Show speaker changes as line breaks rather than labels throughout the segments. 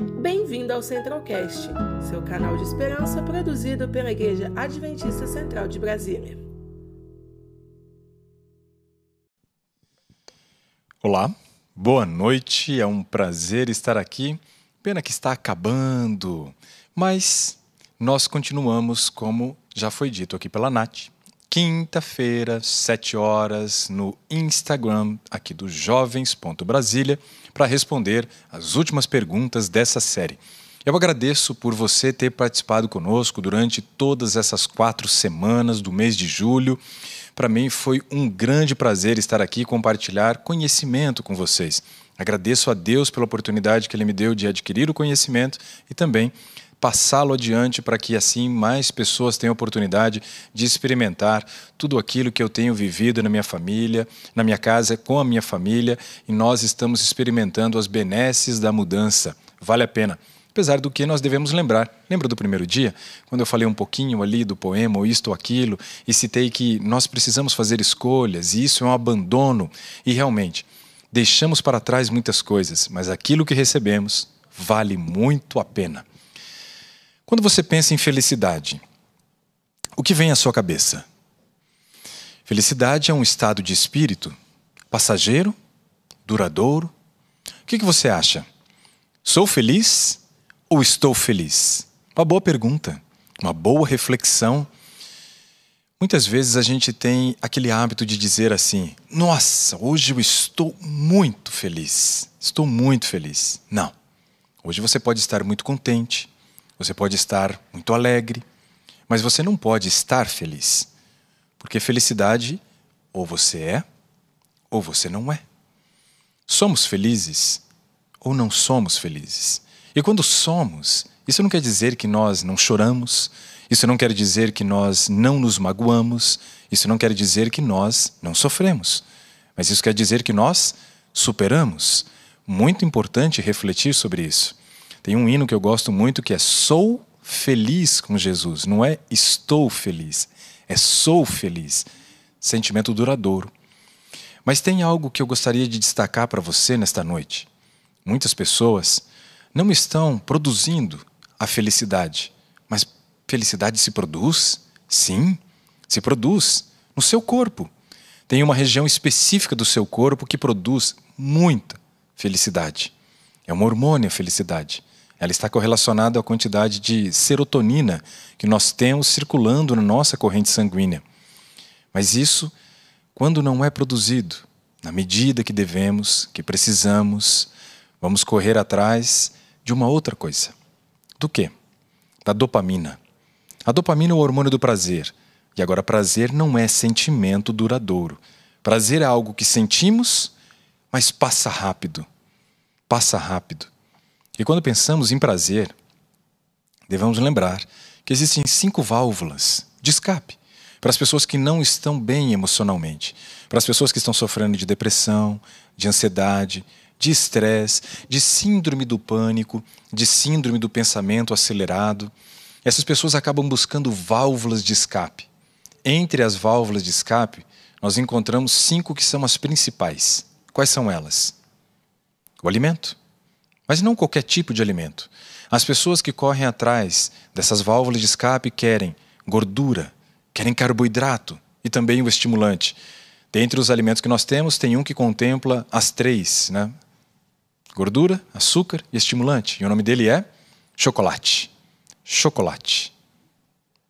Bem-vindo ao Centralcast, seu canal de esperança produzido pela Igreja Adventista Central de Brasília.
Olá, boa noite, é um prazer estar aqui. Pena que está acabando, mas nós continuamos como já foi dito aqui pela Nath. Quinta-feira, 7 horas, no Instagram aqui do Jovens.Brasília, para responder as últimas perguntas dessa série. Eu agradeço por você ter participado conosco durante todas essas quatro semanas do mês de julho. Para mim foi um grande prazer estar aqui e compartilhar conhecimento com vocês. Agradeço a Deus pela oportunidade que Ele me deu de adquirir o conhecimento e também passá-lo adiante para que assim mais pessoas tenham oportunidade de experimentar tudo aquilo que eu tenho vivido na minha família, na minha casa, com a minha família, e nós estamos experimentando as benesses da mudança. Vale a pena. Apesar do que nós devemos lembrar. Lembra do primeiro dia, quando eu falei um pouquinho ali do poema, ou isto ou aquilo, e citei que nós precisamos fazer escolhas, e isso é um abandono. E realmente, deixamos para trás muitas coisas, mas aquilo que recebemos vale muito a pena. Quando você pensa em felicidade, o que vem à sua cabeça? Felicidade é um estado de espírito passageiro, duradouro. O que, você acha? Sou feliz ou estou feliz? Uma boa pergunta, uma boa reflexão. Muitas vezes a gente tem aquele hábito de dizer assim: Nossa, hoje eu estou muito feliz. Estou muito feliz. Não. Hoje você pode estar muito contente, você pode estar muito alegre, mas você não pode estar feliz. Porque felicidade ou você é ou você não é. Somos felizes ou não somos felizes. E quando somos, isso não quer dizer que nós não choramos, isso não quer dizer que nós não nos magoamos, isso não quer dizer que nós não sofremos. Mas isso quer dizer que nós superamos. Muito importante refletir sobre isso. Tem um hino que eu gosto muito que é Sou feliz com Jesus. Não é estou feliz, é sou feliz. Sentimento duradouro. Mas tem algo que eu gostaria de destacar para você nesta noite. Muitas pessoas não estão produzindo a felicidade, mas felicidade se produz? Sim, se produz no seu corpo. Tem uma região específica do seu corpo que produz muita felicidade. É um hormônio a felicidade. Ela está correlacionada à quantidade de serotonina que nós temos circulando na nossa corrente sanguínea. Mas isso, quando não é produzido na medida que devemos, que precisamos, vamos correr atrás de uma outra coisa. Do que? Da dopamina. A dopamina é o hormônio do prazer. E agora, prazer não é sentimento duradouro. Prazer é algo que sentimos, mas passa rápido. Passa rápido. E quando pensamos em prazer, devemos lembrar que existem cinco válvulas de escape para as pessoas que não estão bem emocionalmente, para as pessoas que estão sofrendo de depressão, de ansiedade, de estresse, de síndrome do pânico, de síndrome do pensamento acelerado. Essas pessoas acabam buscando válvulas de escape. Entre as válvulas de escape, nós encontramos cinco que são as principais. Quais são elas? O alimento, mas não qualquer tipo de alimento. As pessoas que correm atrás dessas válvulas de escape querem gordura, querem carboidrato e também o estimulante. Dentre os alimentos que nós temos, tem um que contempla as três, né? Gordura, açúcar e estimulante. E o nome dele é chocolate. Chocolate.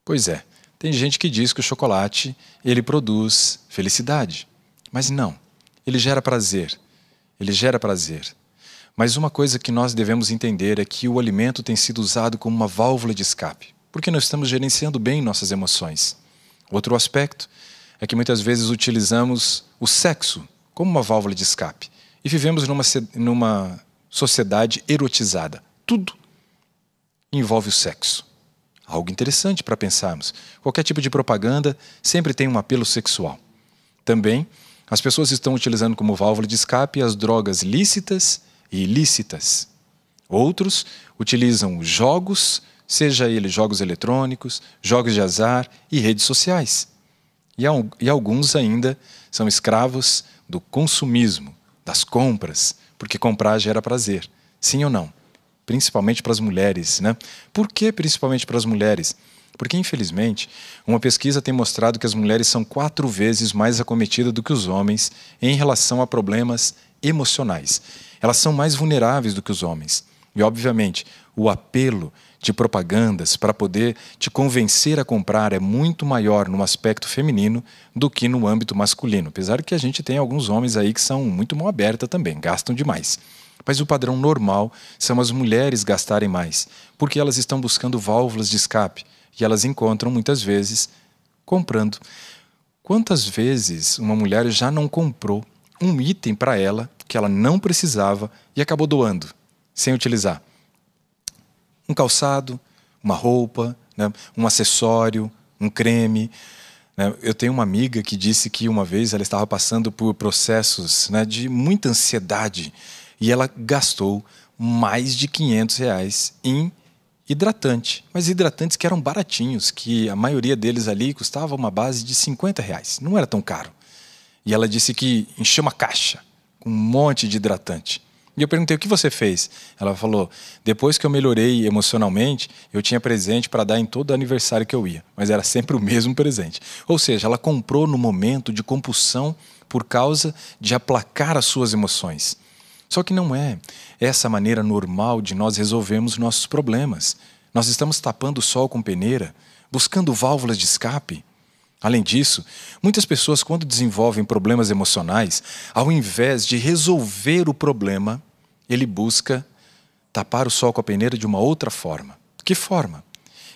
Pois é, tem gente que diz que o chocolate ele produz felicidade, mas não. Ele gera prazer. Ele gera prazer. Mas uma coisa que nós devemos entender é que o alimento tem sido usado como uma válvula de escape, porque nós estamos gerenciando bem nossas emoções. Outro aspecto é que muitas vezes utilizamos o sexo como uma válvula de escape e vivemos numa, numa sociedade erotizada. Tudo envolve o sexo. Algo interessante para pensarmos. Qualquer tipo de propaganda sempre tem um apelo sexual. Também, as pessoas estão utilizando como válvula de escape as drogas lícitas e ilícitas. Outros utilizam jogos, seja eles jogos eletrônicos, jogos de azar e redes sociais. E, alguns ainda são escravos do consumismo, das compras, porque comprar gera prazer. Sim ou não? principalmente para as mulheres. Né? Por que principalmente para as mulheres? Porque, infelizmente, uma pesquisa tem mostrado que as mulheres são quatro vezes mais acometidas do que os homens em relação a problemas emocionais. Elas são mais vulneráveis do que os homens. E, obviamente, o apelo de propagandas para poder te convencer a comprar é muito maior no aspecto feminino do que no âmbito masculino. Apesar que a gente tem alguns homens aí que são muito mão aberta também, gastam demais. Mas o padrão normal são as mulheres gastarem mais, porque elas estão buscando válvulas de escape e elas encontram muitas vezes comprando. Quantas vezes uma mulher já não comprou um item para ela que ela não precisava e acabou doando, sem utilizar? um calçado, uma roupa, né, um acessório, um creme. Né? Eu tenho uma amiga que disse que uma vez ela estava passando por processos né, de muita ansiedade e ela gastou mais de 500 reais em hidratante, mas hidratantes que eram baratinhos, que a maioria deles ali custava uma base de 50 reais, não era tão caro. E ela disse que encheu uma caixa com um monte de hidratante. E eu perguntei: o que você fez? Ela falou: depois que eu melhorei emocionalmente, eu tinha presente para dar em todo aniversário que eu ia, mas era sempre o mesmo presente. Ou seja, ela comprou no momento de compulsão por causa de aplacar as suas emoções. Só que não é essa maneira normal de nós resolvermos nossos problemas. Nós estamos tapando o sol com peneira, buscando válvulas de escape. Além disso, muitas pessoas, quando desenvolvem problemas emocionais, ao invés de resolver o problema, ele busca tapar o sol com a peneira de uma outra forma. Que forma?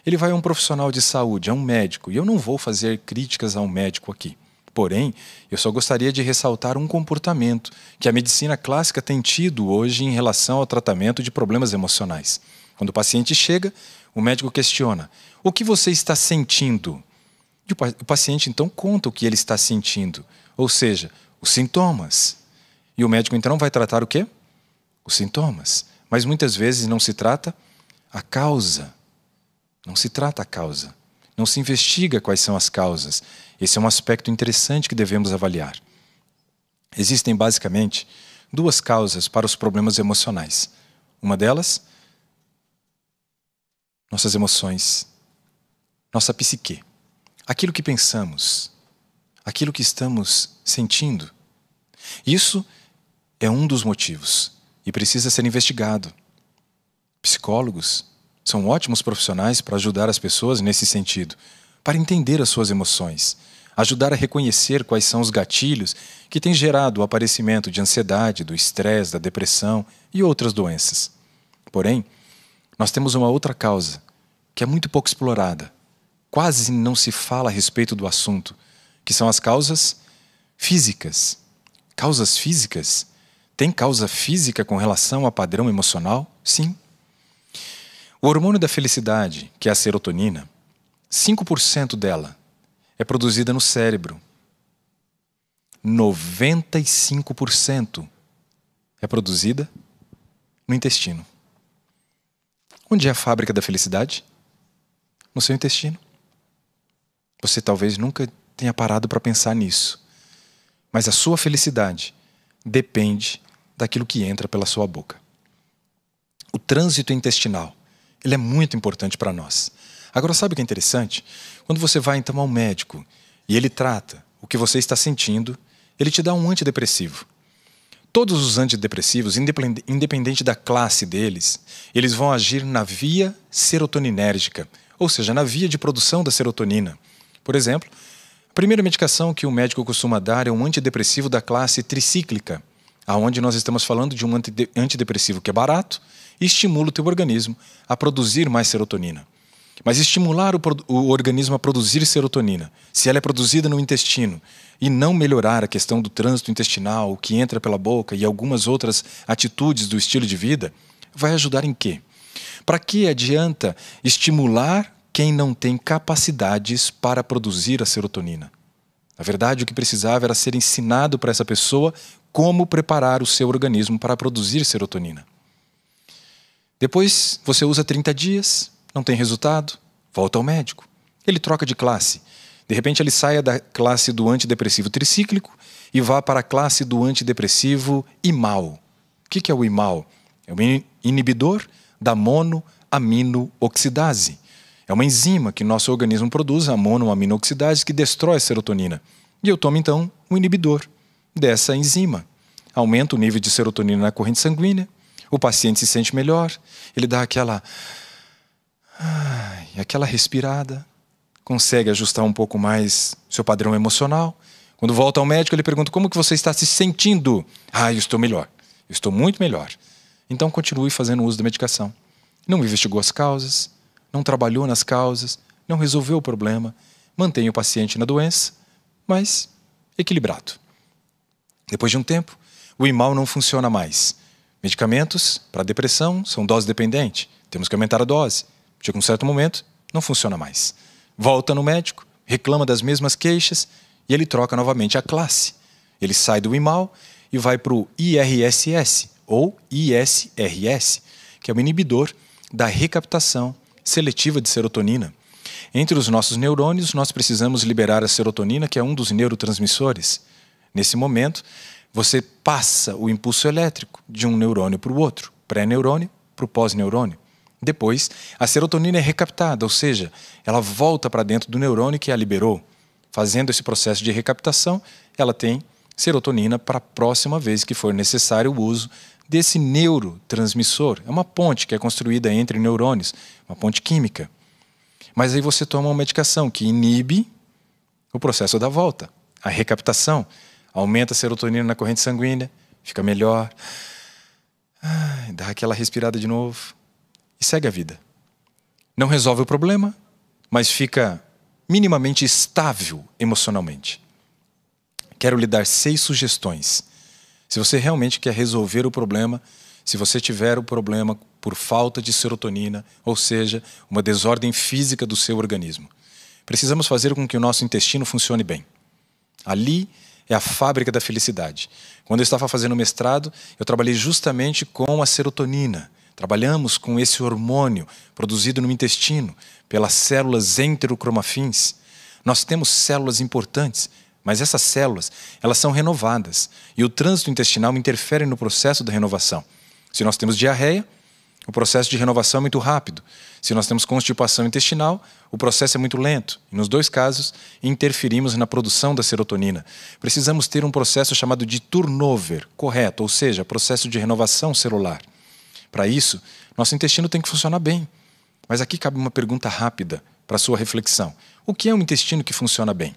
Ele vai a um profissional de saúde, a um médico, e eu não vou fazer críticas a um médico aqui. Porém, eu só gostaria de ressaltar um comportamento que a medicina clássica tem tido hoje em relação ao tratamento de problemas emocionais. Quando o paciente chega, o médico questiona: O que você está sentindo? O paciente então conta o que ele está sentindo, ou seja, os sintomas. E o médico então vai tratar o quê? Os sintomas. Mas muitas vezes não se trata a causa. Não se trata a causa. Não se investiga quais são as causas. Esse é um aspecto interessante que devemos avaliar. Existem basicamente duas causas para os problemas emocionais. Uma delas, nossas emoções, nossa psique aquilo que pensamos, aquilo que estamos sentindo. Isso é um dos motivos e precisa ser investigado. Psicólogos são ótimos profissionais para ajudar as pessoas nesse sentido, para entender as suas emoções, ajudar a reconhecer quais são os gatilhos que têm gerado o aparecimento de ansiedade, do estresse, da depressão e outras doenças. Porém, nós temos uma outra causa que é muito pouco explorada, quase não se fala a respeito do assunto, que são as causas físicas. Causas físicas? Tem causa física com relação a padrão emocional? Sim. O hormônio da felicidade, que é a serotonina, 5% dela é produzida no cérebro. 95% é produzida no intestino. Onde é a fábrica da felicidade? No seu intestino. Você talvez nunca tenha parado para pensar nisso. Mas a sua felicidade depende daquilo que entra pela sua boca. O trânsito intestinal, ele é muito importante para nós. Agora, sabe o que é interessante? Quando você vai então ao médico e ele trata o que você está sentindo, ele te dá um antidepressivo. Todos os antidepressivos, independente da classe deles, eles vão agir na via serotoninérgica, ou seja, na via de produção da serotonina. Por exemplo, a primeira medicação que o médico costuma dar é um antidepressivo da classe tricíclica, aonde nós estamos falando de um antidepressivo que é barato e estimula o teu organismo a produzir mais serotonina. Mas estimular o, o, organismo a produzir serotonina, se ela é produzida no intestino, e não melhorar a questão do trânsito intestinal, o que entra pela boca e algumas outras atitudes do estilo de vida, vai ajudar em quê? Para que adianta estimular quem não tem capacidades para produzir a serotonina. Na verdade, o que precisava era ser ensinado para essa pessoa como preparar o seu organismo para produzir serotonina. Depois você usa 30 dias, não tem resultado, volta ao médico. Ele troca de classe. De repente ele saia da classe do antidepressivo tricíclico e vá para a classe do antidepressivo imal. O que é o imal? É um inibidor da monoaminooxidase. É uma enzima que nosso organismo produz, a monoaminooxidase, que destrói a serotonina. E eu tomo então um inibidor dessa enzima. Aumenta o nível de serotonina na corrente sanguínea, o paciente se sente melhor, ele dá aquela ai, aquela respirada, consegue ajustar um pouco mais seu padrão emocional. Quando volta ao médico, ele pergunta como que você está se sentindo. Ah, eu estou melhor. Eu estou muito melhor. Então continue fazendo uso da medicação. Não investigou as causas, não trabalhou nas causas, não resolveu o problema, mantém o paciente na doença, mas equilibrado. Depois de um tempo, o imal não funciona mais. Medicamentos para depressão são dose dependente, temos que aumentar a dose. Chega um certo momento, não funciona mais. Volta no médico, reclama das mesmas queixas e ele troca novamente a classe. Ele sai do imal e vai para o IRSS ou ISRS, que é o inibidor da recaptação seletiva de serotonina. Entre os nossos neurônios, nós precisamos liberar a serotonina, que é um dos neurotransmissores. Nesse momento, você passa o impulso elétrico de um neurônio para o outro, pré-neurônio para o pós-neurônio. Depois, a serotonina é recaptada, ou seja, ela volta para dentro do neurônio que a liberou. Fazendo esse processo de recaptação, ela tem serotonina para a próxima vez que for necessário o uso desse neurotransmissor. É uma ponte que é construída entre neurônios, uma ponte química. Mas aí você toma uma medicação que inibe o processo da volta, a recaptação, aumenta a serotonina na corrente sanguínea, fica melhor, dá aquela respirada de novo e segue a vida. Não resolve o problema, mas fica minimamente estável emocionalmente. Quero lhe dar seis sugestões. Se você realmente quer resolver o problema, se você tiver o problema por falta de serotonina, ou seja, uma desordem física do seu organismo, precisamos fazer com que o nosso intestino funcione bem. Ali é a fábrica da felicidade. Quando eu estava fazendo mestrado, eu trabalhei justamente com a serotonina. Trabalhamos com esse hormônio produzido no intestino pelas células enterocromafins. Nós temos células importantes, mas essas células, elas são renovadas e o trânsito intestinal interfere no processo da renovação. Se nós temos diarreia, o processo de renovação é muito rápido. Se nós temos constipação intestinal, o processo é muito lento. E nos dois casos, interferimos na produção da serotonina. Precisamos ter um processo chamado de turnover correto, ou seja, processo de renovação celular. Para isso, nosso intestino tem que funcionar bem. Mas aqui cabe uma pergunta rápida para sua reflexão. O que é um intestino que funciona bem?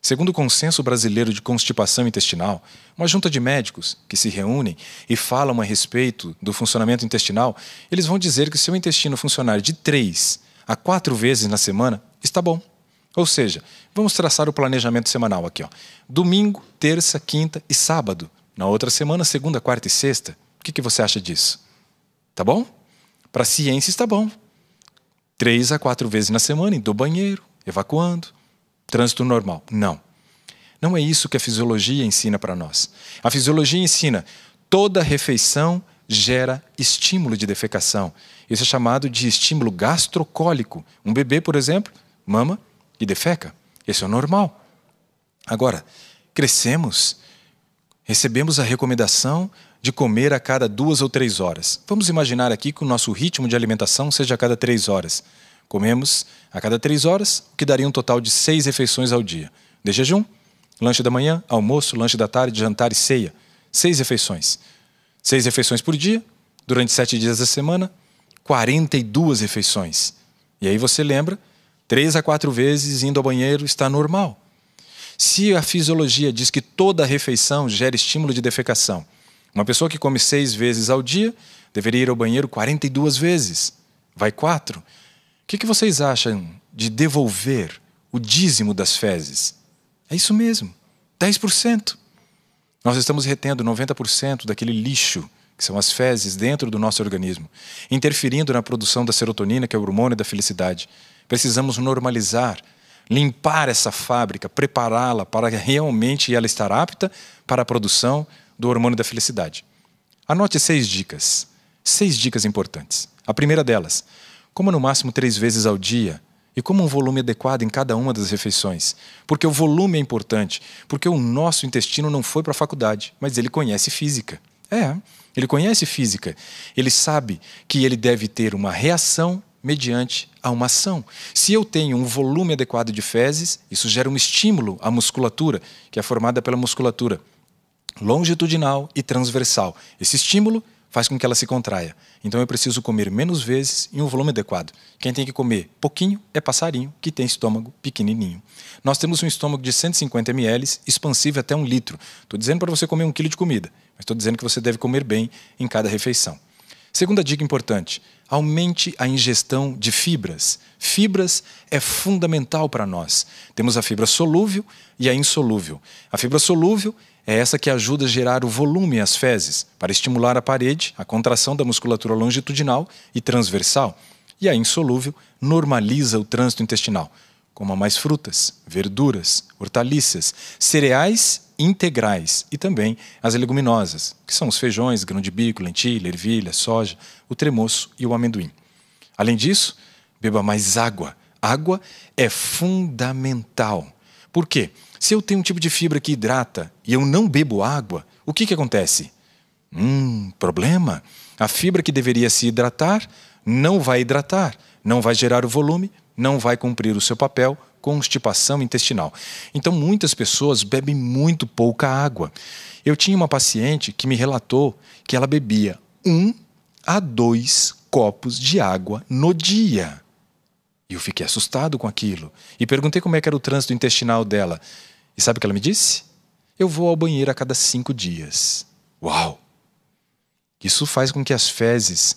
Segundo o Consenso Brasileiro de Constipação Intestinal, uma junta de médicos que se reúnem e falam a respeito do funcionamento intestinal, eles vão dizer que se o intestino funcionar de três a quatro vezes na semana, está bom. Ou seja, vamos traçar o planejamento semanal aqui. Ó. Domingo, terça, quinta e sábado. Na outra semana, segunda, quarta e sexta. O que, que você acha disso? Tá bom? Para a ciência está bom. Três a quatro vezes na semana, indo ao banheiro, evacuando trânsito normal. Não. Não é isso que a fisiologia ensina para nós. A fisiologia ensina toda refeição gera estímulo de defecação. Isso é chamado de estímulo gastrocólico. Um bebê, por exemplo, mama e defeca. Isso é normal. Agora, crescemos, recebemos a recomendação de comer a cada duas ou três horas. Vamos imaginar aqui que o nosso ritmo de alimentação seja a cada três horas. Comemos a cada três horas, o que daria um total de seis refeições ao dia. De jejum, lanche da manhã, almoço, lanche da tarde, jantar e ceia. Seis refeições. Seis refeições por dia, durante sete dias da semana, 42 refeições. E aí você lembra, três a quatro vezes indo ao banheiro está normal. Se a fisiologia diz que toda refeição gera estímulo de defecação, uma pessoa que come seis vezes ao dia deveria ir ao banheiro 42 vezes. Vai quatro que, que vocês acham de devolver o dízimo das fezes? É isso mesmo, 10%. Nós estamos retendo 90% daquele lixo, que são as fezes, dentro do nosso organismo, interferindo na produção da serotonina, que é o hormônio da felicidade. Precisamos normalizar, limpar essa fábrica, prepará-la para realmente ela estar apta para a produção do hormônio da felicidade. Anote seis dicas. Seis dicas importantes. A primeira delas, Coma no máximo três vezes ao dia e coma um volume adequado em cada uma das refeições. Porque o volume é importante, porque o nosso intestino não foi para a faculdade, mas ele conhece física. É, ele conhece física. Ele sabe que ele deve ter uma reação mediante a uma ação. Se eu tenho um volume adequado de fezes, isso gera um estímulo à musculatura, que é formada pela musculatura longitudinal e transversal. Esse estímulo faz com que ela se contraia. Então eu preciso comer menos vezes em um volume adequado. Quem tem que comer pouquinho é passarinho, que tem estômago pequenininho. Nós temos um estômago de 150 ml, expansível até um litro. Estou dizendo para você comer um quilo de comida, mas estou dizendo que você deve comer bem em cada refeição. Segunda dica importante: aumente a ingestão de fibras. Fibras é fundamental para nós. Temos a fibra solúvel e a insolúvel. A fibra solúvel é essa que ajuda a gerar o volume às fezes, para estimular a parede, a contração da musculatura longitudinal e transversal. E a insolúvel normaliza o trânsito intestinal. Coma mais frutas, verduras, hortaliças, cereais integrais e também as leguminosas, que são os feijões, grão de bico, lentilha, ervilha, soja, o tremoço e o amendoim. Além disso, beba mais água. Água é fundamental. Por quê? Se eu tenho um tipo de fibra que hidrata e eu não bebo água, o que, que acontece? Hum, problema. A fibra que deveria se hidratar não vai hidratar, não vai gerar o volume, não vai cumprir o seu papel, constipação intestinal. Então, muitas pessoas bebem muito pouca água. Eu tinha uma paciente que me relatou que ela bebia um a dois copos de água no dia. E eu fiquei assustado com aquilo. E perguntei como é que era o trânsito intestinal dela. E sabe o que ela me disse? Eu vou ao banheiro a cada cinco dias. Uau! Isso faz com que as fezes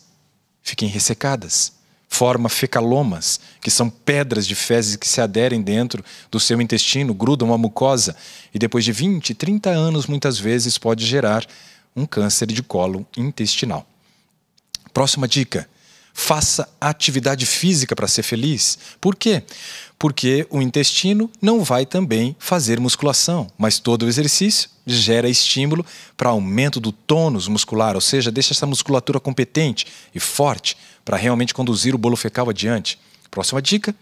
fiquem ressecadas. Forma fecalomas, que são pedras de fezes que se aderem dentro do seu intestino, grudam a mucosa e depois de 20, 30 anos, muitas vezes, pode gerar um câncer de colo intestinal. Próxima dica: faça atividade física para ser feliz. Por quê? Porque o intestino não vai também fazer musculação, mas todo o exercício gera estímulo para aumento do tônus muscular, ou seja, deixa essa musculatura competente e forte para realmente conduzir o bolo fecal adiante. Próxima dica: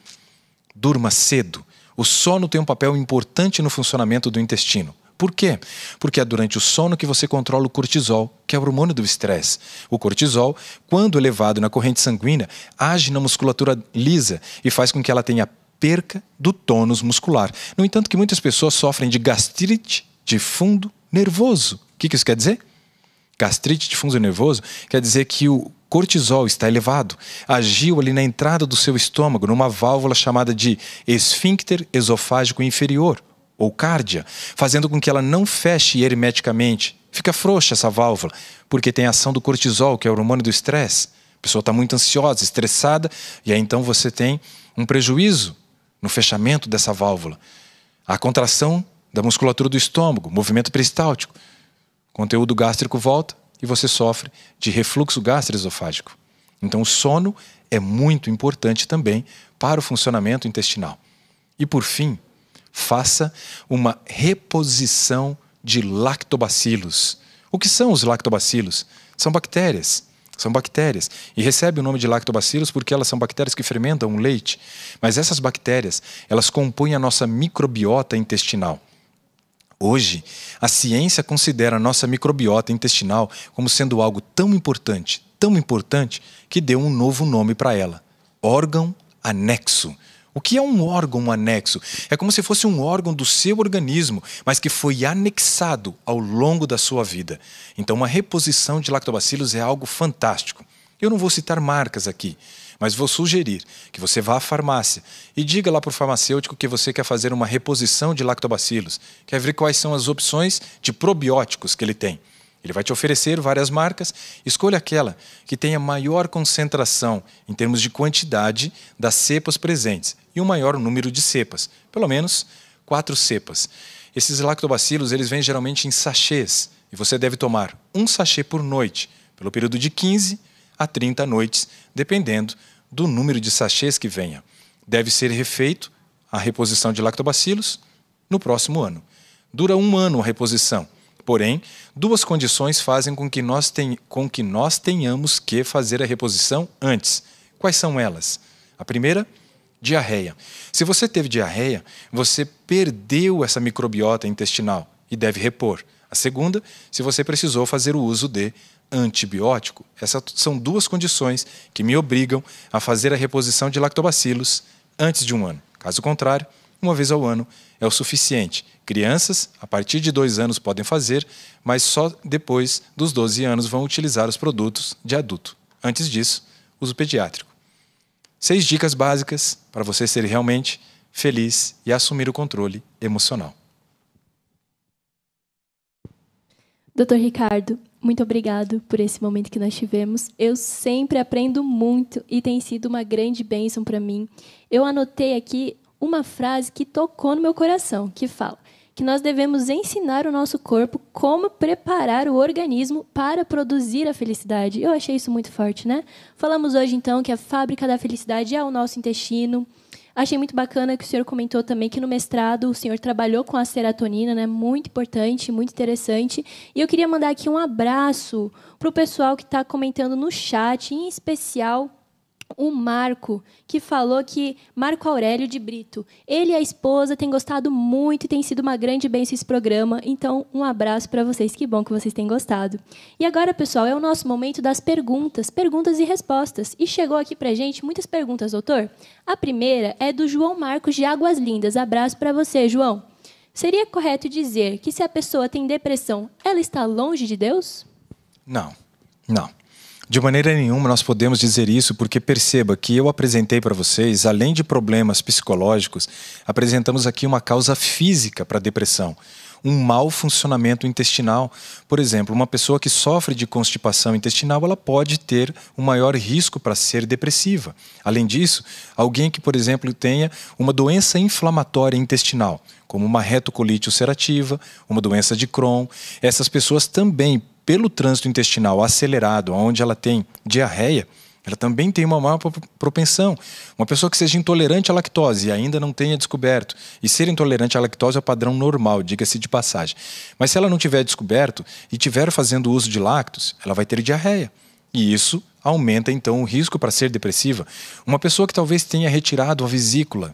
durma cedo. O sono tem um papel importante no funcionamento do intestino. Por quê? Porque é durante o sono que você controla o cortisol, que é o hormônio do estresse. O cortisol, quando elevado na corrente sanguínea, age na musculatura lisa e faz com que ela tenha perca do tônus muscular. No entanto, que muitas pessoas sofrem de gastrite de fundo nervoso. O que isso quer dizer? Gastrite de fundo nervoso quer dizer que o cortisol está elevado, agiu ali na entrada do seu estômago, numa válvula chamada de esfíncter esofágico inferior ou cárdia, fazendo com que ela não feche hermeticamente. Fica frouxa essa válvula, porque tem a ação do cortisol, que é o hormônio do estresse. A pessoa está muito ansiosa, estressada, e aí então você tem um prejuízo no fechamento dessa válvula. A contração da musculatura do estômago, movimento peristáltico. Conteúdo gástrico volta e você sofre de refluxo gastroesofágico. Então, o sono é muito importante também para o funcionamento intestinal. E por fim, faça uma reposição de lactobacilos. O que são os lactobacilos? São bactérias. São bactérias. E recebe o nome de lactobacilos porque elas são bactérias que fermentam o leite. Mas essas bactérias, elas compõem a nossa microbiota intestinal. Hoje, a ciência considera a nossa microbiota intestinal como sendo algo tão importante, tão importante, que deu um novo nome para ela: órgão anexo. O que é um órgão anexo? É como se fosse um órgão do seu organismo, mas que foi anexado ao longo da sua vida. Então, uma reposição de lactobacilos é algo fantástico. Eu não vou citar marcas aqui, mas vou sugerir que você vá à farmácia e diga lá para o farmacêutico que você quer fazer uma reposição de lactobacilos, quer ver quais são as opções de probióticos que ele tem. Ele vai te oferecer várias marcas, escolha aquela que tenha maior concentração em termos de quantidade das cepas presentes e um maior número de cepas, pelo menos quatro cepas. Esses lactobacilos eles vêm geralmente em sachês e você deve tomar um sachê por noite, pelo período de 15 a 30 noites, dependendo do número de sachês que venha. Deve ser refeito a reposição de lactobacilos no próximo ano. Dura um ano a reposição Porém, duas condições fazem com que, nós ten... com que nós tenhamos que fazer a reposição antes. Quais são elas? A primeira, diarreia. Se você teve diarreia, você perdeu essa microbiota intestinal e deve repor. A segunda, se você precisou fazer o uso de antibiótico. Essas são duas condições que me obrigam a fazer a reposição de lactobacilos antes de um ano. Caso contrário, uma vez ao ano é o suficiente. Crianças, a partir de dois anos, podem fazer, mas só depois dos 12 anos vão utilizar os produtos de adulto. Antes disso, uso pediátrico. Seis dicas básicas para você ser realmente feliz e assumir o controle emocional.
Doutor Ricardo, muito obrigado por esse momento que nós tivemos. Eu sempre aprendo muito e tem sido uma grande bênção para mim. Eu anotei aqui uma frase que tocou no meu coração, que fala que nós devemos ensinar o nosso corpo como preparar o organismo para produzir a felicidade. Eu achei isso muito forte, né? Falamos hoje então que a fábrica da felicidade é o nosso intestino. Achei muito bacana que o senhor comentou também que no mestrado o senhor trabalhou com a serotonina, né? Muito importante, muito interessante. E eu queria mandar aqui um abraço para o pessoal que está comentando no chat, em especial o Marco, que falou que Marco Aurélio de Brito, ele e a esposa têm gostado muito e tem sido uma grande bênção esse programa. Então, um abraço para vocês, que bom que vocês têm gostado. E agora, pessoal, é o nosso momento das perguntas, perguntas e respostas. E chegou aqui para gente muitas perguntas, doutor. A primeira é do João Marcos de Águas Lindas. Abraço para você, João. Seria correto dizer que se a pessoa tem depressão, ela está longe de Deus?
Não, não. De maneira nenhuma nós podemos dizer isso, porque perceba que eu apresentei para vocês, além de problemas psicológicos, apresentamos aqui uma causa física para a depressão. Um mau funcionamento intestinal. Por exemplo, uma pessoa que sofre de constipação intestinal, ela pode ter um maior risco para ser depressiva. Além disso, alguém que, por exemplo, tenha uma doença inflamatória intestinal, como uma retocolite ulcerativa, uma doença de Crohn, essas pessoas também pelo trânsito intestinal acelerado, onde ela tem diarreia, ela também tem uma maior propensão. Uma pessoa que seja intolerante à lactose e ainda não tenha descoberto, e ser intolerante à lactose é o padrão normal, diga-se de passagem. Mas se ela não tiver descoberto e tiver fazendo uso de lácteos, ela vai ter diarreia. E isso aumenta então o risco para ser depressiva. Uma pessoa que talvez tenha retirado a vesícula,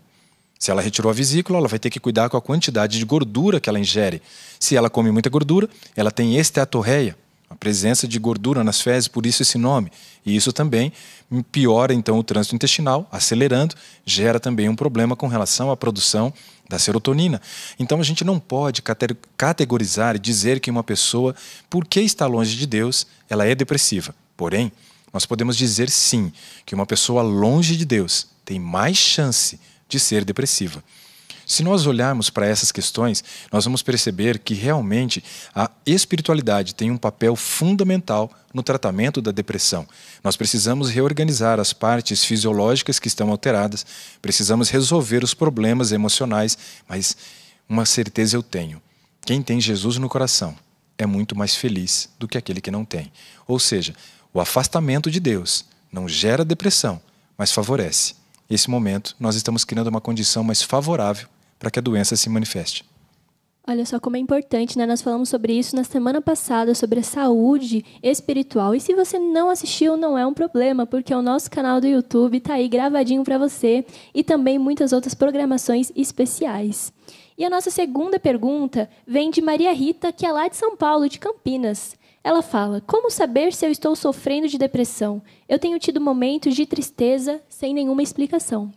se ela retirou a vesícula, ela vai ter que cuidar com a quantidade de gordura que ela ingere. Se ela come muita gordura, ela tem esteatorreia, a presença de gordura nas fezes, por isso esse nome. E isso também piora então o trânsito intestinal, acelerando, gera também um problema com relação à produção da serotonina. Então a gente não pode categorizar e dizer que uma pessoa, porque está longe de Deus, ela é depressiva. Porém, nós podemos dizer sim que uma pessoa longe de Deus tem mais chance de ser depressiva. Se nós olharmos para essas questões, nós vamos perceber que realmente a espiritualidade tem um papel fundamental no tratamento da depressão. Nós precisamos reorganizar as partes fisiológicas que estão alteradas, precisamos resolver os problemas emocionais, mas uma certeza eu tenho: quem tem Jesus no coração é muito mais feliz do que aquele que não tem. Ou seja, o afastamento de Deus não gera depressão, mas favorece. Nesse momento, nós estamos criando uma condição mais favorável para que a doença se manifeste.
Olha só como é importante, né? Nós falamos sobre isso na semana passada, sobre a saúde espiritual. E se você não assistiu, não é um problema, porque o nosso canal do YouTube está aí gravadinho para você e também muitas outras programações especiais. E a nossa segunda pergunta vem de Maria Rita, que é lá de São Paulo, de Campinas. Ela fala: Como saber se eu estou sofrendo de depressão? Eu tenho tido momentos de tristeza sem nenhuma explicação.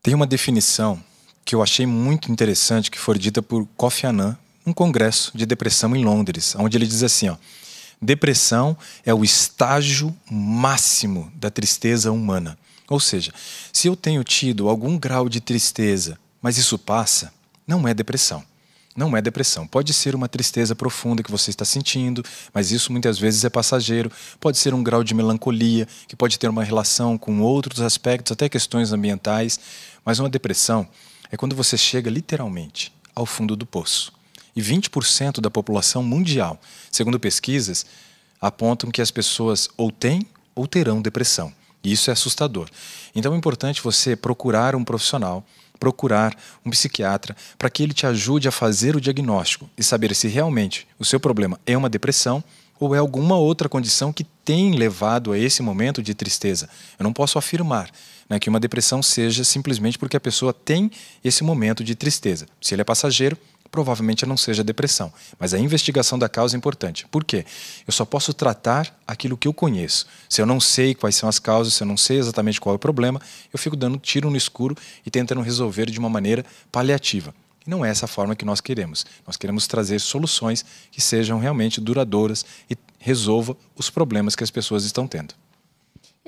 Tem uma definição que eu achei muito interessante, que foi dita por Kofi Annan, um congresso de depressão em Londres, onde ele diz assim, ó, depressão é o estágio máximo da tristeza humana. Ou seja, se eu tenho tido algum grau de tristeza, mas isso passa, não é depressão. Não é depressão. Pode ser uma tristeza profunda que você está sentindo, mas isso muitas vezes é passageiro. Pode ser um grau de melancolia, que pode ter uma relação com outros aspectos, até questões ambientais. Mas uma depressão é quando você chega literalmente ao fundo do poço. E 20% da população mundial, segundo pesquisas, apontam que as pessoas ou têm ou terão depressão. E isso é assustador. Então é importante você procurar um profissional, procurar um psiquiatra, para que ele te ajude a fazer o diagnóstico e saber se realmente o seu problema é uma depressão ou é alguma outra condição que tem levado a esse momento de tristeza. Eu não posso afirmar né, que uma depressão seja simplesmente porque a pessoa tem esse momento de tristeza. Se ele é passageiro, provavelmente não seja depressão. Mas a investigação da causa é importante. Por quê? Eu só posso tratar aquilo que eu conheço. Se eu não sei quais são as causas, se eu não sei exatamente qual é o problema, eu fico dando tiro no escuro e tentando resolver de uma maneira paliativa. E não é essa forma que nós queremos. Nós queremos trazer soluções que sejam realmente duradouras e resolvam os problemas que as pessoas estão tendo.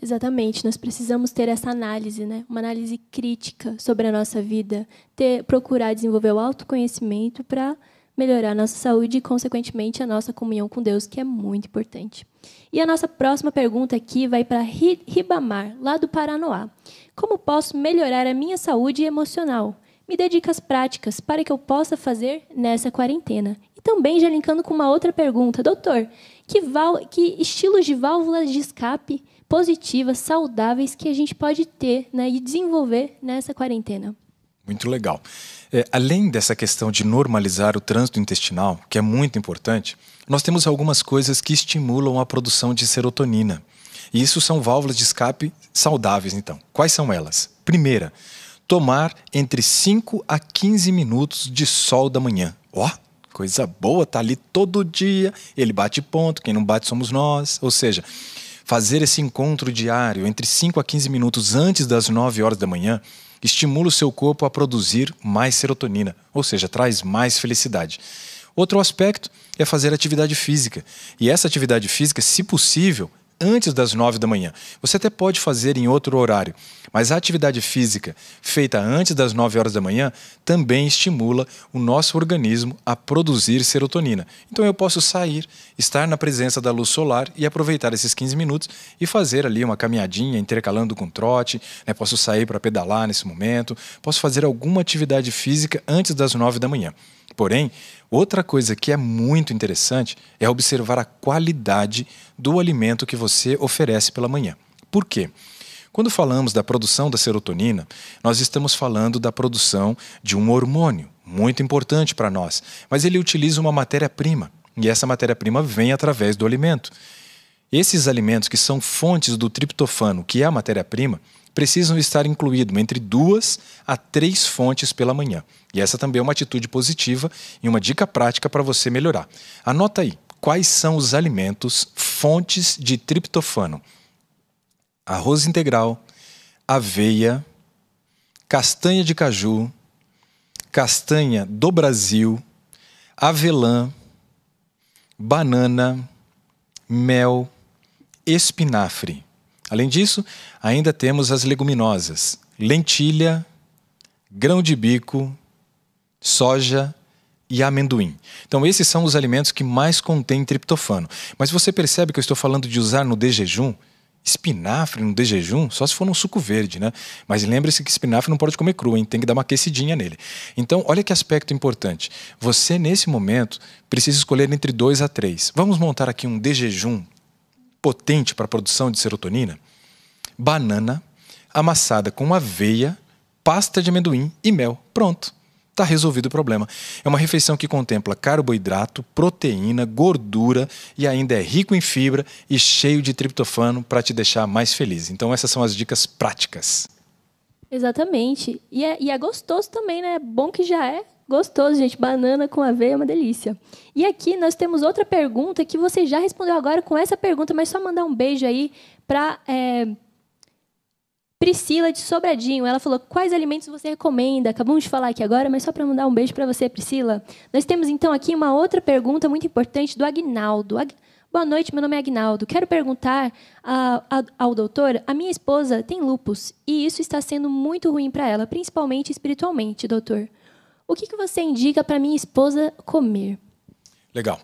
Exatamente, nós precisamos ter essa análise, né? uma análise crítica sobre a nossa vida, ter, procurar desenvolver o autoconhecimento para melhorar a nossa saúde e, consequentemente, a nossa comunhão com Deus, que é muito importante. E a nossa próxima pergunta aqui vai para Ribamar, lá do Paranoá. Como posso melhorar a minha saúde emocional? Me dê dicas práticas para que eu possa fazer nessa quarentena. E também já linkando com uma outra pergunta, doutor, que, que estilos de válvulas de escape positivas, saudáveis que a gente pode ter né, e desenvolver nessa quarentena.
Muito legal. É, além dessa questão de normalizar o trânsito intestinal, que é muito importante, nós temos algumas coisas que estimulam a produção de serotonina. E isso são válvulas de escape saudáveis, então. Quais são elas? Primeira, tomar entre 5 a 15 minutos de sol da manhã. Ó, oh, coisa boa, tá ali todo dia, ele bate ponto, quem não bate somos nós. Ou seja, Fazer esse encontro diário entre 5 a 15 minutos antes das 9 horas da manhã estimula o seu corpo a produzir mais serotonina, ou seja, traz mais felicidade. Outro aspecto é fazer atividade física. E essa atividade física, se possível, antes das nove da manhã. Você até pode fazer em outro horário, mas a atividade física feita antes das nove horas da manhã também estimula o nosso organismo a produzir serotonina. Então eu posso sair, estar na presença da luz solar e aproveitar esses 15 minutos e fazer ali uma caminhadinha intercalando com trote. Né? Posso sair para pedalar nesse momento, posso fazer alguma atividade física antes das nove da manhã. Porém, outra coisa que é muito interessante é observar a qualidade do alimento que você oferece pela manhã. Por quê? Quando falamos da produção da serotonina, nós estamos falando da produção de um hormônio muito importante para nós, mas ele utiliza uma matéria-prima e essa matéria-prima vem através do alimento. Esses alimentos que são fontes do triptofano, que é a matéria-prima, precisam estar incluídos entre duas a três fontes pela manhã. E essa também é uma atitude positiva e uma dica prática para você melhorar. Anota aí quais são os alimentos fontes de triptofano: arroz integral, aveia, castanha de caju, castanha do Brasil, avelã, banana, mel, espinafre. Além disso, ainda temos as leguminosas: lentilha, grão de bico, soja e amendoim. Então, esses são os alimentos que mais contêm triptofano. Mas você percebe que eu estou falando de usar no de jejum? Espinafre no de jejum, só se for num suco verde, né? Mas lembre-se que espinafre não pode comer cru, hein? tem que dar uma aquecidinha nele. Então, olha que aspecto importante. Você, nesse momento, precisa escolher entre dois a três. Vamos montar aqui um de jejum potente para a produção de serotonina? Banana amassada com aveia, pasta de amendoim e mel. Pronto. Está resolvido o problema. É uma refeição que contempla carboidrato, proteína, gordura e ainda é rico em fibra e cheio de triptofano para te deixar mais feliz. Então, essas são as dicas práticas.
Exatamente. E é, e é gostoso também, né? Bom que já é Gostoso, gente. Banana com aveia é uma delícia. E aqui nós temos outra pergunta que você já respondeu agora com essa pergunta, mas só mandar um beijo aí para é, Priscila de Sobradinho. Ela falou: quais alimentos você recomenda? Acabamos de falar aqui agora, mas só para mandar um beijo para você, Priscila. Nós temos então aqui uma outra pergunta muito importante do Agnaldo. Ag... Boa noite, meu nome é Agnaldo. Quero perguntar a, a, ao doutor: a minha esposa tem lupus e isso está sendo muito ruim para ela, principalmente espiritualmente, doutor. O que, que você indica para minha esposa comer?
Legal.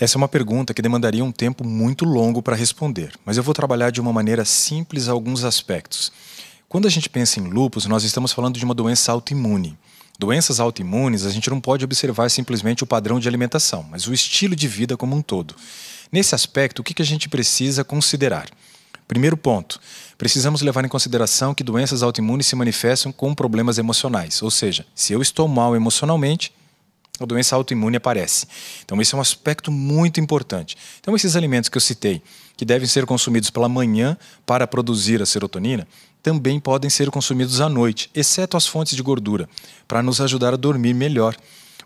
Essa é uma pergunta que demandaria um tempo muito longo para responder, mas eu vou trabalhar de uma maneira simples alguns aspectos. Quando a gente pensa em lúpus, nós estamos falando de uma doença autoimune. Doenças autoimunes, a gente não pode observar simplesmente o padrão de alimentação, mas o estilo de vida como um todo. Nesse aspecto, o que a gente precisa considerar? Primeiro ponto, precisamos levar em consideração que doenças autoimunes se manifestam com problemas emocionais, ou seja, se eu estou mal emocionalmente, a doença autoimune aparece. Então, esse é um aspecto muito importante. Então, esses alimentos que eu citei, que devem ser consumidos pela manhã para produzir a serotonina, também podem ser consumidos à noite, exceto as fontes de gordura, para nos ajudar a dormir melhor.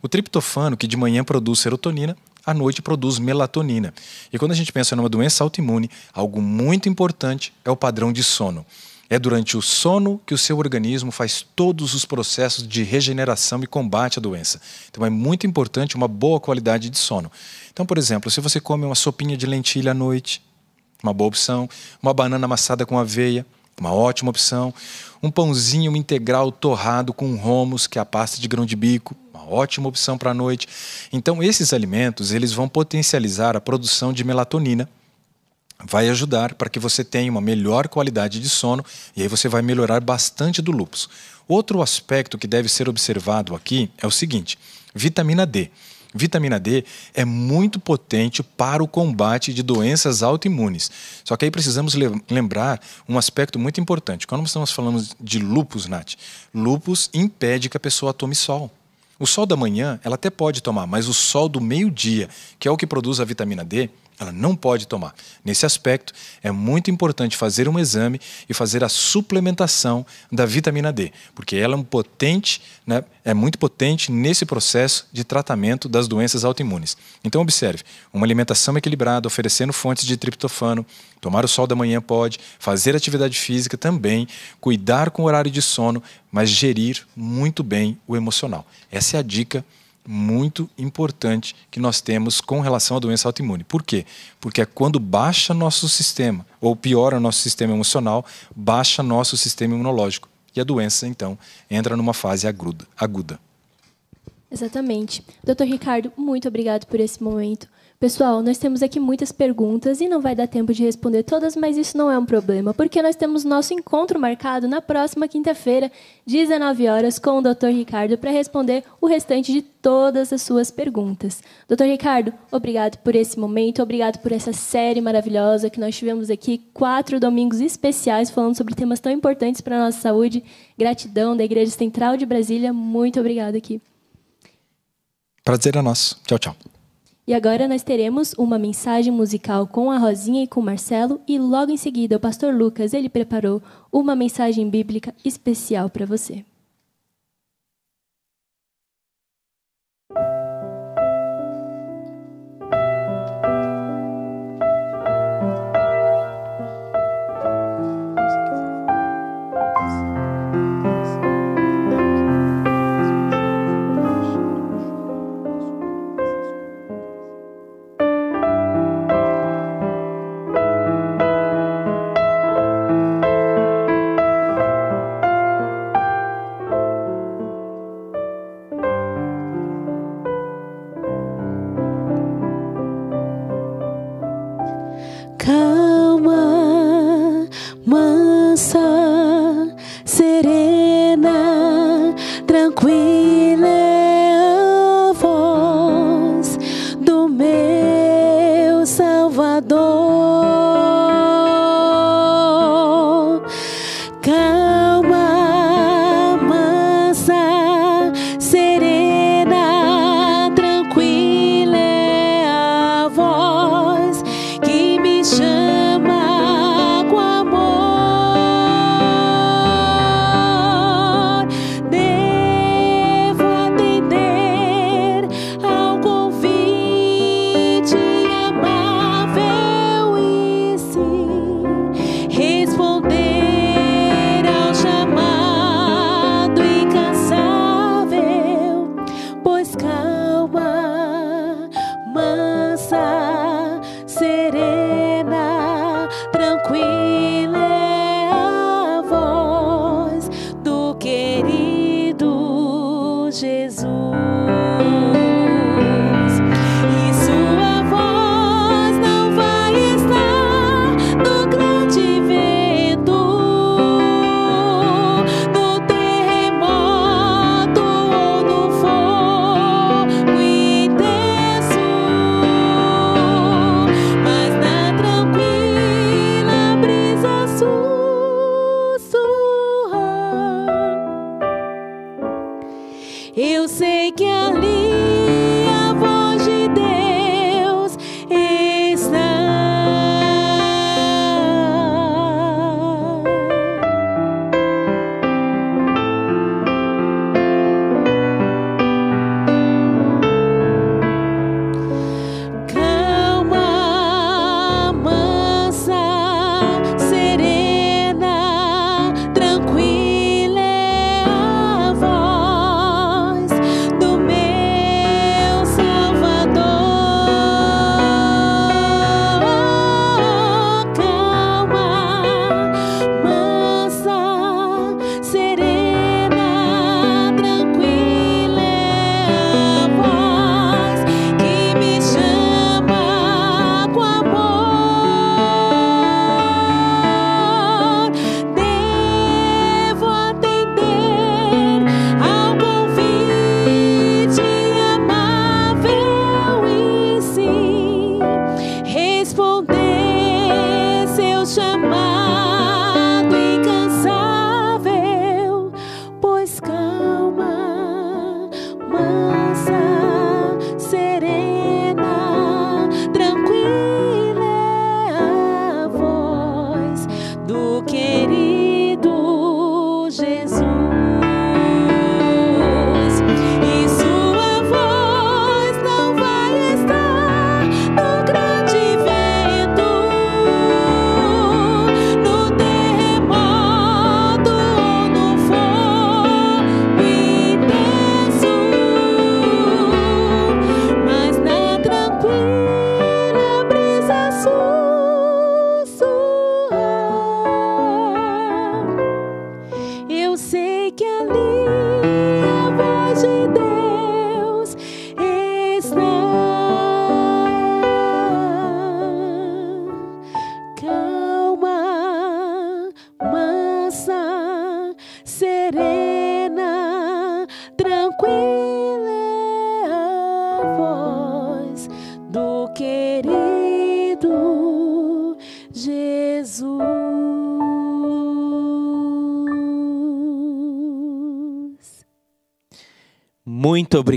O triptofano, que de manhã produz serotonina, à noite produz melatonina. E quando a gente pensa numa doença autoimune, algo muito importante é o padrão de sono. É durante o sono que o seu organismo faz todos os processos de regeneração e combate à doença. Então é muito importante uma boa qualidade de sono. Então, por exemplo, se você come uma sopinha de lentilha à noite, uma boa opção, uma banana amassada com aveia, uma ótima opção, um pãozinho integral torrado com romos, que é a pasta de grão de bico, uma ótima opção para a noite. Então, esses alimentos, eles vão potencializar a produção de melatonina, vai ajudar para que você tenha uma melhor qualidade de sono e aí você vai melhorar bastante do lúpus. Outro aspecto que deve ser observado aqui é o seguinte: vitamina D. Vitamina D é muito potente para o combate de doenças autoimunes. Só que aí precisamos lembrar um aspecto muito importante. Quando estamos falando de lúpus, Nath, lúpus impede que a pessoa tome sol. O sol da manhã, ela até pode tomar, mas o sol do meio-dia, que é o que produz a vitamina D, ela não pode tomar. Nesse aspecto, é muito importante fazer um exame e fazer a suplementação da vitamina D, porque ela é um potente, né, é muito potente nesse processo de tratamento das doenças autoimunes. Então observe, uma alimentação equilibrada, oferecendo fontes de triptofano, tomar o sol da manhã pode, fazer atividade física também, cuidar com o horário de sono, mas gerir muito bem o emocional. Essa é a dica muito importante que nós temos com relação à doença autoimune. Por quê? Porque é quando baixa nosso sistema, ou piora nosso sistema emocional, baixa nosso sistema imunológico. E a doença, então, entra numa fase aguda.
Exatamente. Doutor Ricardo, muito obrigado por esse momento. Pessoal, nós temos aqui muitas perguntas e não vai dar tempo de responder todas, mas isso não é um problema, porque nós temos nosso encontro marcado na próxima quinta-feira, 19 horas, com o Dr. Ricardo para responder o restante de todas as suas perguntas. Dr. Ricardo, obrigado por esse momento, obrigado por essa série maravilhosa que nós tivemos aqui, quatro domingos especiais falando sobre temas tão importantes para a nossa saúde. Gratidão da Igreja Central de Brasília, muito obrigado aqui.
Prazer é nosso. Tchau, tchau.
E agora nós teremos uma mensagem musical com a Rosinha e com o Marcelo e logo em seguida o pastor Lucas, ele preparou uma mensagem bíblica especial para você.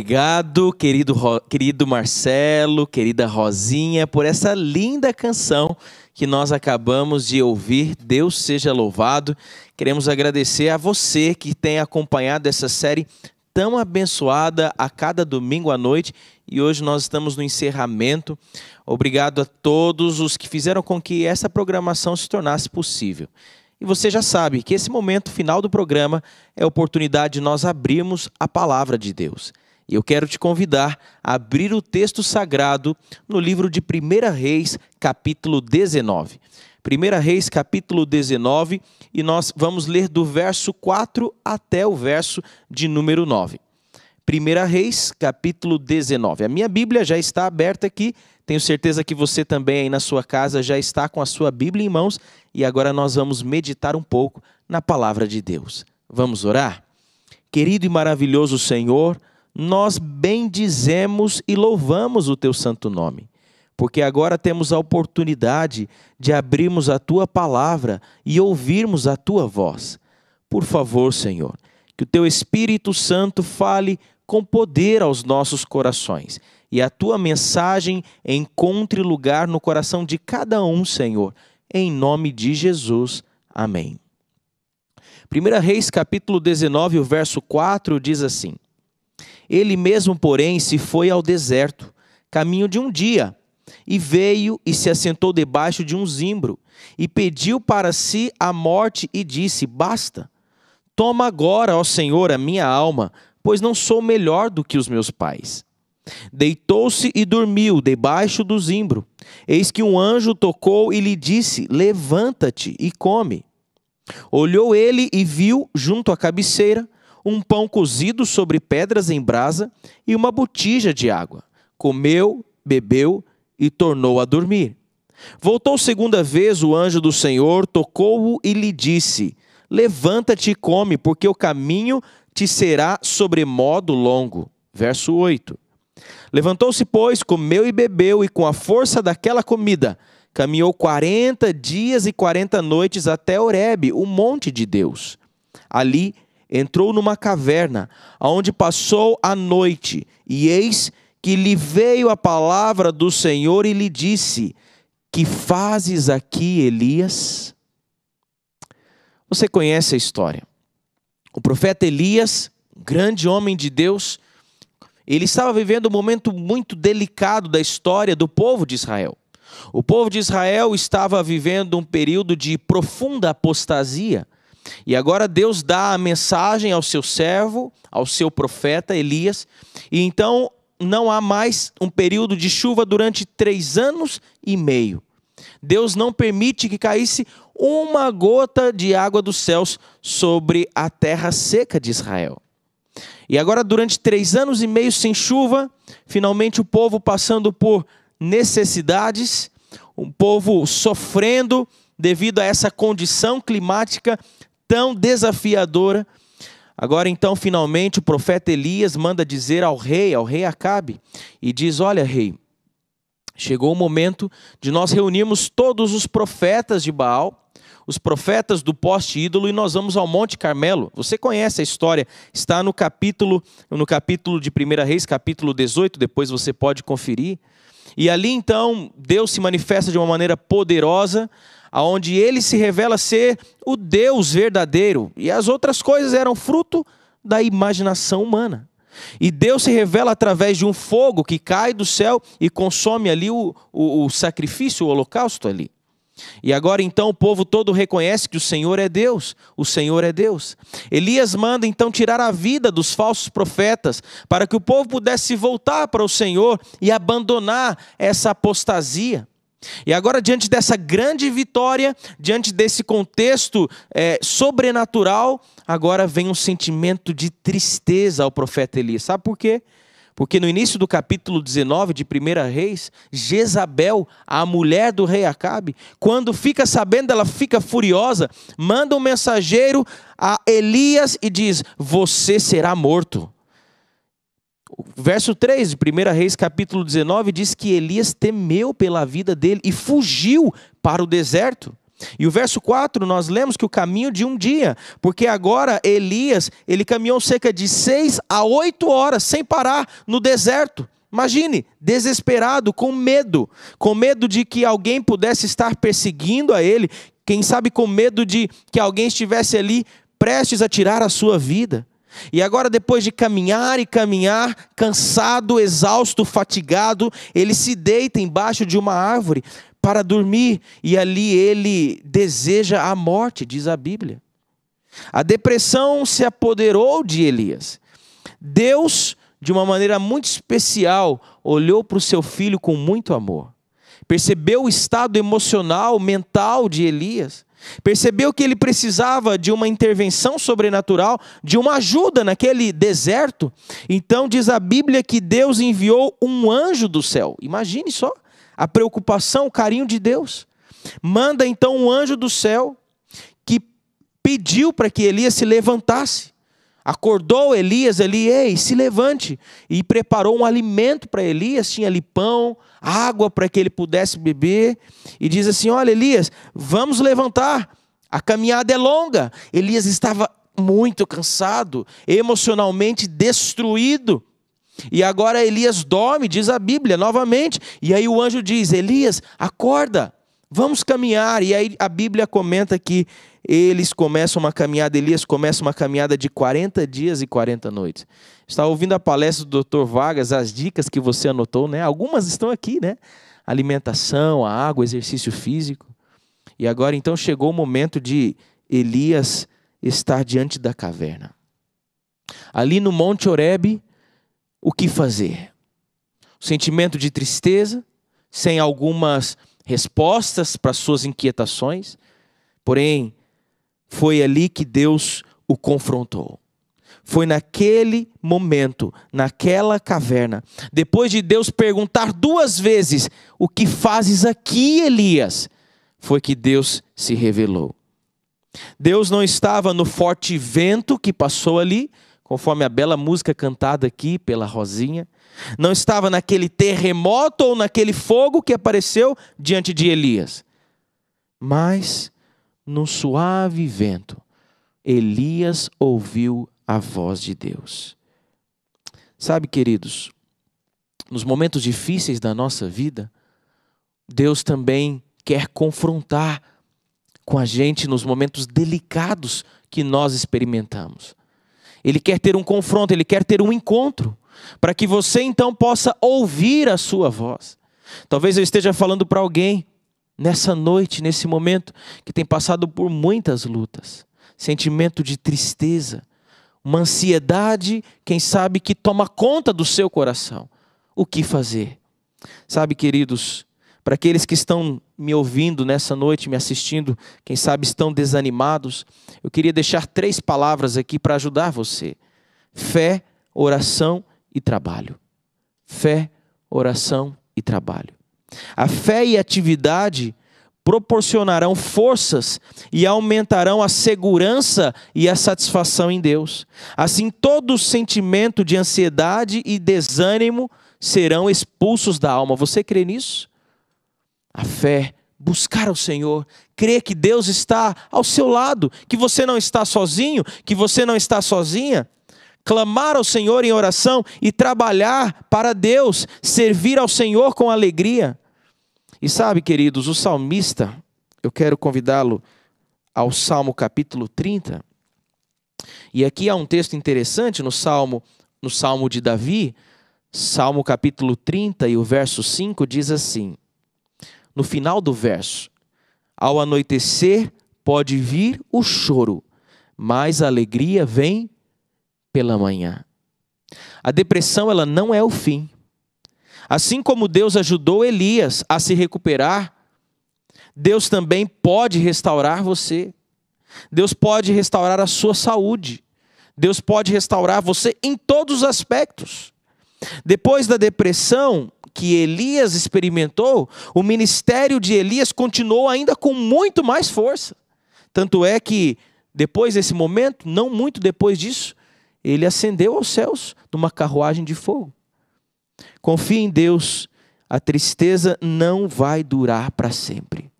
Obrigado, querido, Ro- querido Marcelo, querida Rosinha, por essa linda canção que nós acabamos de ouvir. Deus seja louvado. Queremos agradecer a você que tem acompanhado essa série tão abençoada a cada domingo à noite e hoje nós estamos no encerramento. Obrigado a todos os que fizeram com que essa programação se tornasse possível. E você já sabe que esse momento final do programa é a oportunidade de nós abrirmos a palavra de Deus. E eu quero te convidar a abrir o texto sagrado no livro de 1 Reis, capítulo 19. 1 Reis, capítulo 19, e nós vamos ler do verso 4 até o verso de número 9. 1 Reis, capítulo 19. A minha Bíblia já está aberta aqui. Tenho certeza que você também aí na sua casa já está com a sua Bíblia em mãos e agora nós vamos meditar um pouco na palavra de Deus. Vamos orar? Querido e maravilhoso Senhor, nós bendizemos e louvamos o teu santo nome, porque agora temos a oportunidade de abrirmos a tua palavra e ouvirmos a tua voz. Por favor, Senhor, que o teu Espírito Santo fale com poder aos nossos corações e a tua mensagem encontre lugar no coração de cada um, Senhor, em nome de Jesus. Amém. 1 Reis capítulo 19, o verso 4 diz assim: Ele mesmo, porém, se foi ao deserto, caminho de um dia, e veio e se assentou debaixo de um zimbro, e pediu para si a morte, e disse: Basta, toma agora, ó Senhor, a minha alma, pois não sou melhor do que os meus pais. Deitou-se e dormiu debaixo do zimbro. Eis que um anjo tocou e lhe disse: Levanta-te e come. Olhou ele e viu, junto à cabeceira, um pão cozido sobre pedras em brasa e uma botija de água. Comeu, bebeu e tornou a dormir. Voltou segunda vez o anjo do Senhor, tocou-o e lhe disse: Levanta-te e come, porque o caminho te será sobremodo longo. Verso 8. Levantou-se, pois, comeu e bebeu, e com a força daquela comida, caminhou quarenta dias e quarenta noites até Horebe, o monte de Deus. Ali entrou numa caverna, aonde passou a noite, e eis que lhe veio a palavra do Senhor e lhe disse: Que fazes aqui, Elias? Você conhece a história. O profeta Elias, grande homem de Deus, ele estava vivendo um momento muito delicado da história do povo de Israel. O povo de Israel estava vivendo um período de profunda apostasia. E agora Deus dá a mensagem ao seu servo, ao seu profeta Elias, e então não há mais um período de chuva durante três anos e meio. Deus não permite que caísse uma gota de água dos céus sobre a terra seca de Israel. E agora, durante três anos e meio sem chuva, finalmente o povo passando por necessidades, um povo sofrendo devido a essa condição climática tão desafiadora. Agora, então, finalmente, o profeta Elias manda dizer ao rei, ao rei Acabe, e diz: Olha, rei, chegou o momento de nós reunirmos todos os profetas de Baal os profetas do poste ídolo e nós vamos ao Monte Carmelo. Você conhece a história, está no capítulo no capítulo de 1 Reis, capítulo 18, depois você pode conferir. E ali então Deus se manifesta de uma maneira poderosa. Aonde ele se revela ser o Deus verdadeiro, e as outras coisas eram fruto da imaginação humana. E Deus se revela através de um fogo que cai do céu e consome ali o, o, o sacrifício, o holocausto ali. E agora então o povo todo reconhece que o Senhor é Deus, o Senhor é Deus. Elias manda então tirar a vida dos falsos profetas, para que o povo pudesse voltar para o Senhor e abandonar essa apostasia. E agora, diante dessa grande vitória, diante desse contexto é, sobrenatural, agora vem um sentimento de tristeza ao profeta Elias. Sabe por quê? Porque no início do capítulo 19 de 1 Reis, Jezabel, a mulher do rei Acabe, quando fica sabendo, ela fica furiosa, manda um mensageiro a Elias e diz: Você será morto. Verso 3 de 1 Reis, capítulo 19, diz que Elias temeu pela vida dele e fugiu para o deserto. E o verso 4, nós lemos que o caminho de um dia, porque agora Elias, ele caminhou cerca de seis a oito horas sem parar no deserto. Imagine, desesperado, com medo, com medo de que alguém pudesse estar perseguindo a ele, quem sabe com medo de que alguém estivesse ali prestes a tirar a sua vida. E agora, depois de caminhar e caminhar, cansado, exausto, fatigado, ele se deita embaixo de uma árvore para dormir e ali ele deseja a morte, diz a Bíblia. A depressão se apoderou de Elias. Deus, de uma maneira muito especial, olhou para o seu filho com muito amor. Percebeu o estado emocional, mental de Elias. Percebeu que ele precisava de uma intervenção sobrenatural, de uma ajuda naquele deserto. Então diz a Bíblia que Deus enviou um anjo do céu. Imagine só a preocupação, o carinho de Deus. Manda então um anjo do céu que pediu para que Elias se levantasse. Acordou Elias ali, ei, se levante. E preparou um alimento para Elias, tinha ali pão, água para que ele pudesse beber. E diz assim: Olha, Elias, vamos levantar. A caminhada é longa. Elias estava muito cansado, emocionalmente destruído. E agora Elias dorme, diz a Bíblia novamente. E aí o anjo diz: Elias, acorda, vamos caminhar. E aí a Bíblia comenta que eles começam uma caminhada, Elias começa uma caminhada de 40 dias e 40 noites. Está ouvindo a palestra do Dr. Vargas, as dicas que você anotou, né? Algumas estão aqui, né? Alimentação, a água, exercício físico. E agora então chegou o momento de Elias estar diante da caverna. Ali no Monte Horebe, o que fazer. O sentimento de tristeza, sem algumas respostas para suas inquietações, porém, foi ali que Deus o confrontou. Foi naquele momento, naquela caverna, depois de Deus perguntar duas vezes: O que fazes aqui, Elias? Foi que Deus se revelou. Deus não estava no forte vento que passou ali, conforme a bela música cantada aqui pela Rosinha. Não estava naquele terremoto ou naquele fogo que apareceu diante de Elias. Mas, num suave vento, Elias ouviu a voz de Deus. Sabe, queridos, nos momentos difíceis da nossa vida, Deus também quer confrontar com a gente nos momentos delicados que nós experimentamos. Ele quer ter um confronto, ele quer ter um encontro, para que você então possa ouvir a sua voz. Talvez eu esteja falando para alguém nessa noite, nesse momento, que tem passado por muitas lutas, sentimento de tristeza, uma ansiedade, quem sabe, que toma conta do seu coração. O que fazer? Sabe, queridos, para aqueles que estão me ouvindo nessa noite, me assistindo, quem sabe estão desanimados, eu queria deixar três palavras aqui para ajudar você: fé, oração e trabalho. Fé, oração e trabalho. A fé e atividade proporcionarão forças e aumentarão a segurança e a satisfação em Deus. Assim, todo sentimento de ansiedade e desânimo serão expulsos da alma. Você crê nisso? A fé, buscar o Senhor, crer que Deus está ao seu lado, que você não está sozinho, que você não está sozinha. Clamar ao Senhor em oração e trabalhar para Deus, servir ao Senhor com alegria. E sabe, queridos, o salmista, eu quero convidá-lo ao Salmo capítulo 30. E aqui há um texto interessante no Salmo, no Salmo de Davi, Salmo capítulo 30 e o verso 5 diz assim: No final do verso, ao anoitecer pode vir o choro, mas a alegria vem pela manhã. A depressão ela não é o fim. Assim como Deus ajudou Elias a se recuperar, Deus também pode restaurar você. Deus pode restaurar a sua saúde. Deus pode restaurar você em todos os aspectos. Depois da depressão que Elias experimentou, o ministério de Elias continuou ainda com muito mais força. Tanto é que, depois desse momento, não muito depois disso, ele ascendeu aos céus numa carruagem de fogo. Confie em Deus, a tristeza não vai durar para sempre.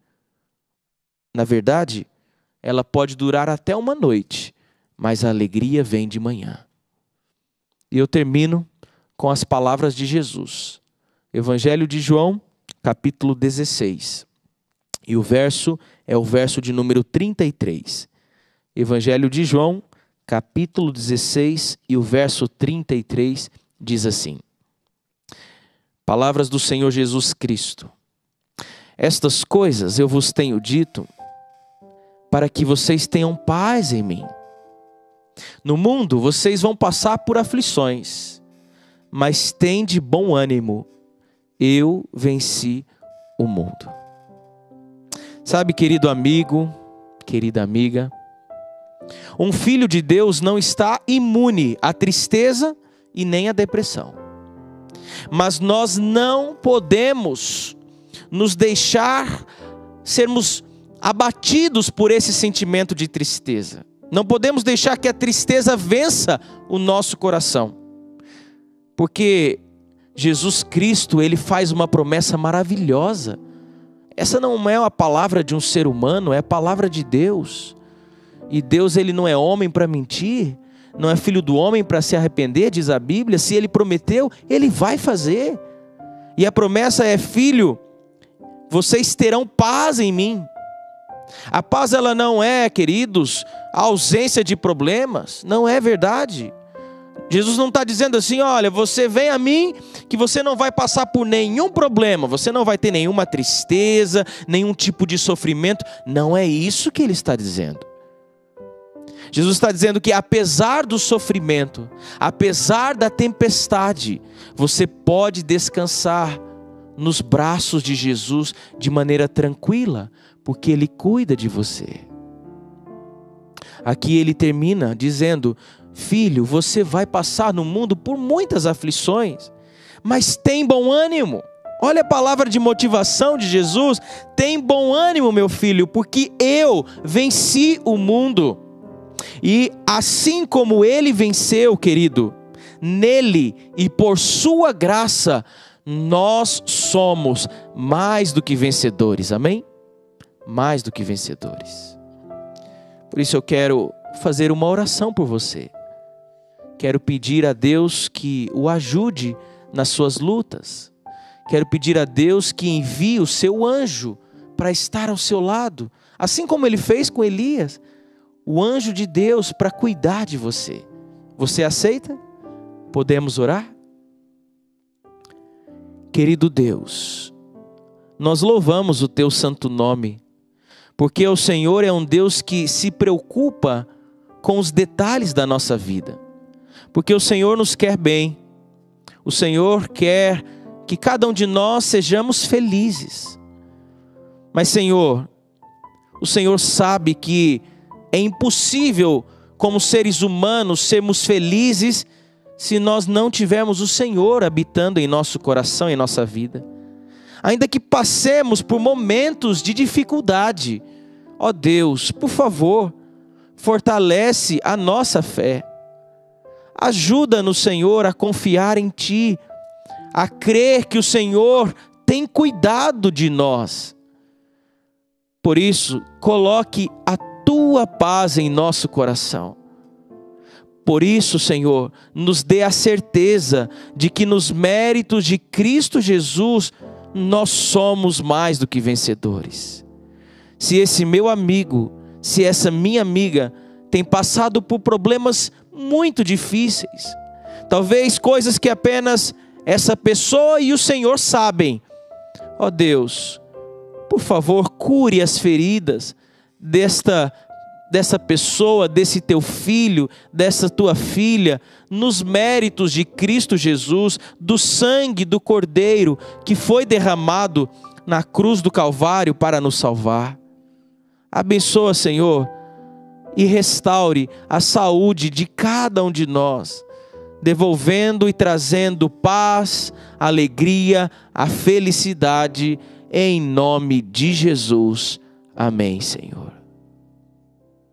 Na verdade, ela pode durar até uma noite, mas a alegria vem de manhã. E eu termino com as palavras de Jesus. Evangelho de João, capítulo 16. E o verso é o verso de número 33. Evangelho de João, capítulo 16 e o verso 33 diz assim: Palavras do Senhor Jesus Cristo. Estas coisas eu vos tenho dito para que vocês tenham paz em mim. No mundo vocês vão passar por aflições, mas tem de bom ânimo. Eu venci o mundo. Sabe, querido amigo, querida amiga, um filho de Deus não está imune à tristeza e nem à depressão. Mas nós não podemos nos deixar sermos abatidos por esse sentimento de tristeza. Não podemos deixar que a tristeza vença o nosso coração. Porque Jesus Cristo, ele faz uma promessa maravilhosa. Essa não é a palavra de um ser humano, é a palavra de Deus. E Deus ele não é homem para mentir, não é filho do homem para se arrepender, diz a Bíblia. Se ele prometeu, ele vai fazer. E a promessa é: filho, vocês terão paz em mim. A paz ela não é, queridos, a ausência de problemas, não é verdade. Jesus não está dizendo assim, olha, você vem a mim que você não vai passar por nenhum problema, você não vai ter nenhuma tristeza, nenhum tipo de sofrimento. Não é isso que ele está dizendo. Jesus está dizendo que apesar do sofrimento, apesar da tempestade, você pode descansar nos braços de Jesus de maneira tranquila, porque Ele cuida de você. Aqui ele termina dizendo: Filho, você vai passar no mundo por muitas aflições, mas tem bom ânimo. Olha a palavra de motivação de Jesus: tem bom ânimo, meu filho, porque eu venci o mundo. E assim como ele venceu, querido, nele e por sua graça, nós somos mais do que vencedores. Amém? Mais do que vencedores. Por isso eu quero fazer uma oração por você. Quero pedir a Deus que o ajude nas suas lutas. Quero pedir a Deus que envie o seu anjo para estar ao seu lado, assim como ele fez com Elias o anjo de Deus para cuidar de você. Você aceita? Podemos orar? Querido Deus, nós louvamos o teu santo nome, porque o Senhor é um Deus que se preocupa com os detalhes da nossa vida, porque o Senhor nos quer bem, o Senhor quer que cada um de nós sejamos felizes. Mas, Senhor, o Senhor sabe que é impossível, como seres humanos, sermos felizes se nós não tivermos o Senhor habitando em nosso coração, em nossa vida. Ainda que passemos por momentos de dificuldade, ó Deus, por favor, fortalece a nossa fé. Ajuda-nos, Senhor, a confiar em Ti, a crer que o Senhor tem cuidado de nós. Por isso, coloque a tua paz em nosso coração. Por isso, Senhor, nos dê a certeza de que nos méritos de Cristo Jesus nós somos mais do que vencedores. se esse meu amigo, se essa minha amiga tem passado por problemas muito difíceis. Talvez coisas que apenas essa pessoa e o Senhor sabem. Ó oh Deus, por favor, cure as feridas desta dessa pessoa, desse teu filho, dessa tua filha, nos méritos de Cristo Jesus, do sangue do Cordeiro que foi derramado na cruz do Calvário para nos salvar. Abençoa, Senhor, e restaure a saúde de cada um de nós, devolvendo e trazendo paz, alegria, a felicidade, em nome de Jesus. Amém, Senhor.